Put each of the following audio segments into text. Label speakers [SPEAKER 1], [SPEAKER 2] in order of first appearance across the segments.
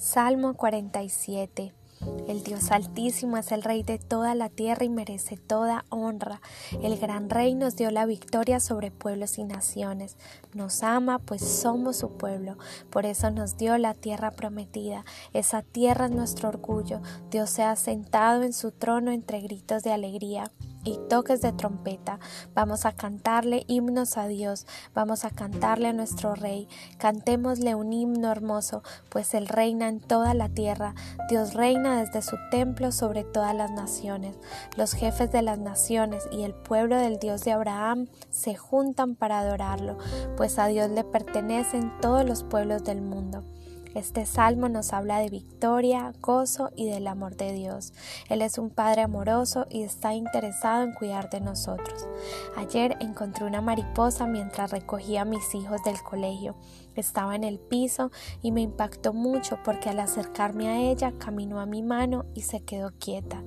[SPEAKER 1] Salmo 47. El Dios Altísimo es el Rey de toda la tierra y merece toda honra. El gran Rey nos dio la victoria sobre pueblos y naciones. Nos ama, pues somos su pueblo. Por eso nos dio la tierra prometida. Esa tierra es nuestro orgullo. Dios se ha sentado en su trono entre gritos de alegría y toques de trompeta. Vamos a cantarle himnos a Dios, vamos a cantarle a nuestro Rey. Cantémosle un himno hermoso, pues Él reina en toda la tierra. Dios reina desde su templo sobre todas las naciones. Los jefes de las naciones y el pueblo del Dios de Abraham se juntan para adorarlo, pues a Dios le pertenecen todos los pueblos del mundo. Este salmo nos habla de victoria, gozo y del amor de Dios. Él es un Padre amoroso y está interesado en cuidar de nosotros. Ayer encontré una mariposa mientras recogía a mis hijos del colegio. Estaba en el piso y me impactó mucho porque al acercarme a ella caminó a mi mano y se quedó quieta.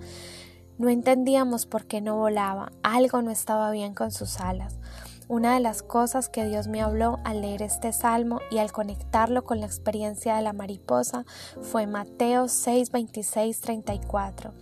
[SPEAKER 1] No entendíamos por qué no volaba, algo no estaba bien con sus alas. Una de las cosas que Dios me habló al leer este salmo y al conectarlo con la experiencia de la mariposa fue Mateo 6, 26, 34.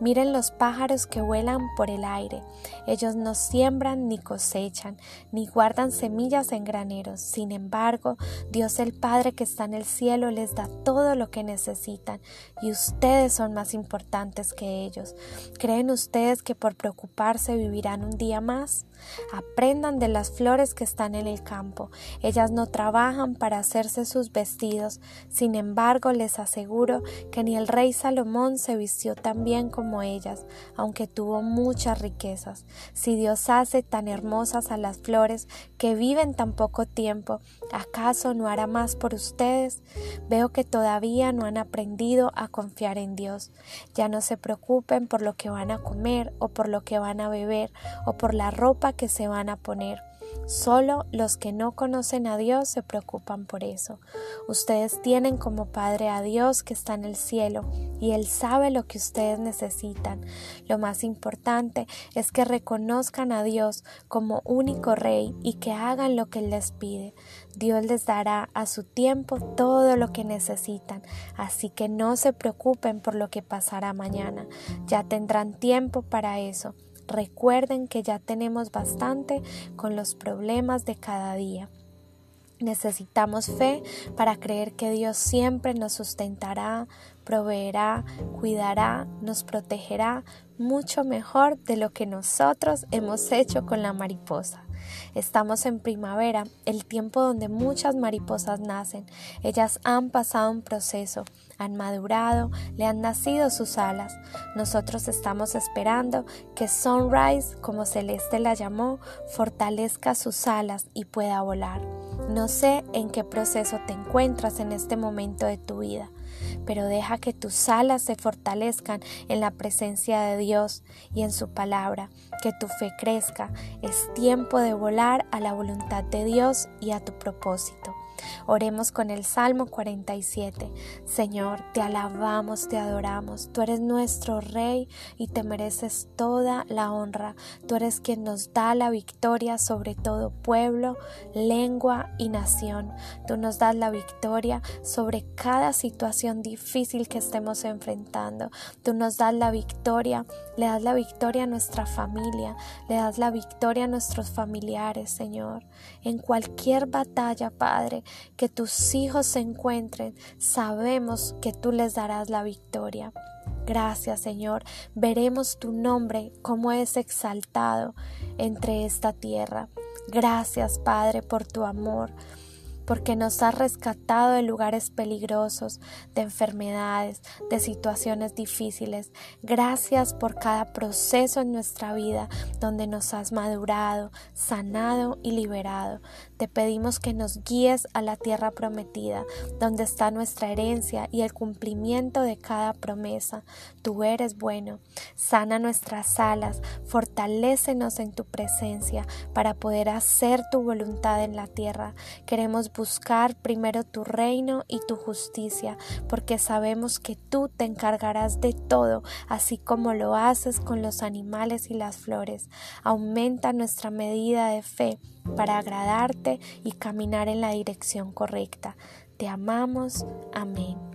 [SPEAKER 1] Miren los pájaros que vuelan por el aire. Ellos no siembran ni cosechan, ni guardan semillas en graneros. Sin embargo, Dios el Padre que está en el cielo les da todo lo que necesitan y ustedes son más importantes que ellos. ¿Creen ustedes que por preocuparse vivirán un día más? Aprendan de las flores que están en el campo. Ellas no trabajan para hacerse sus vestidos. Sin embargo, les aseguro que ni el rey Salomón se vistió tan bien como ellas, aunque tuvo muchas riquezas. Si Dios hace tan hermosas a las flores que viven tan poco tiempo, ¿acaso no hará más por ustedes? Veo que todavía no han aprendido a confiar en Dios. Ya no se preocupen por lo que van a comer o por lo que van a beber o por la ropa que se van a poner. Solo los que no conocen a Dios se preocupan por eso. Ustedes tienen como Padre a Dios que está en el cielo y Él sabe lo que ustedes necesitan. Lo más importante es que reconozcan a Dios como único Rey y que hagan lo que Él les pide. Dios les dará a su tiempo todo lo que necesitan, así que no se preocupen por lo que pasará mañana. Ya tendrán tiempo para eso. Recuerden que ya tenemos bastante con los problemas de cada día. Necesitamos fe para creer que Dios siempre nos sustentará, proveerá, cuidará, nos protegerá mucho mejor de lo que nosotros hemos hecho con la mariposa. Estamos en primavera, el tiempo donde muchas mariposas nacen. Ellas han pasado un proceso, han madurado, le han nacido sus alas. Nosotros estamos esperando que Sunrise, como Celeste la llamó, fortalezca sus alas y pueda volar. No sé en qué proceso te encuentras en este momento de tu vida pero deja que tus alas se fortalezcan en la presencia de Dios y en su palabra, que tu fe crezca. Es tiempo de volar a la voluntad de Dios y a tu propósito. Oremos con el Salmo 47. Señor, te alabamos, te adoramos. Tú eres nuestro Rey y te mereces toda la honra. Tú eres quien nos da la victoria sobre todo pueblo, lengua y nación. Tú nos das la victoria sobre cada situación difícil que estemos enfrentando. Tú nos das la victoria, le das la victoria a nuestra familia, le das la victoria a nuestros familiares, Señor. En cualquier batalla, Padre, que tus hijos se encuentren, sabemos que tú les darás la victoria. Gracias Señor, veremos tu nombre como es exaltado entre esta tierra. Gracias Padre por tu amor porque nos has rescatado de lugares peligrosos, de enfermedades, de situaciones difíciles. Gracias por cada proceso en nuestra vida donde nos has madurado, sanado y liberado. Te pedimos que nos guíes a la tierra prometida, donde está nuestra herencia y el cumplimiento de cada promesa. Tú eres bueno. Sana nuestras alas, fortalécenos en tu presencia para poder hacer tu voluntad en la tierra. Queremos buscar primero tu reino y tu justicia, porque sabemos que tú te encargarás de todo, así como lo haces con los animales y las flores. Aumenta nuestra medida de fe para agradarte y caminar en la dirección correcta. Te amamos. Amén.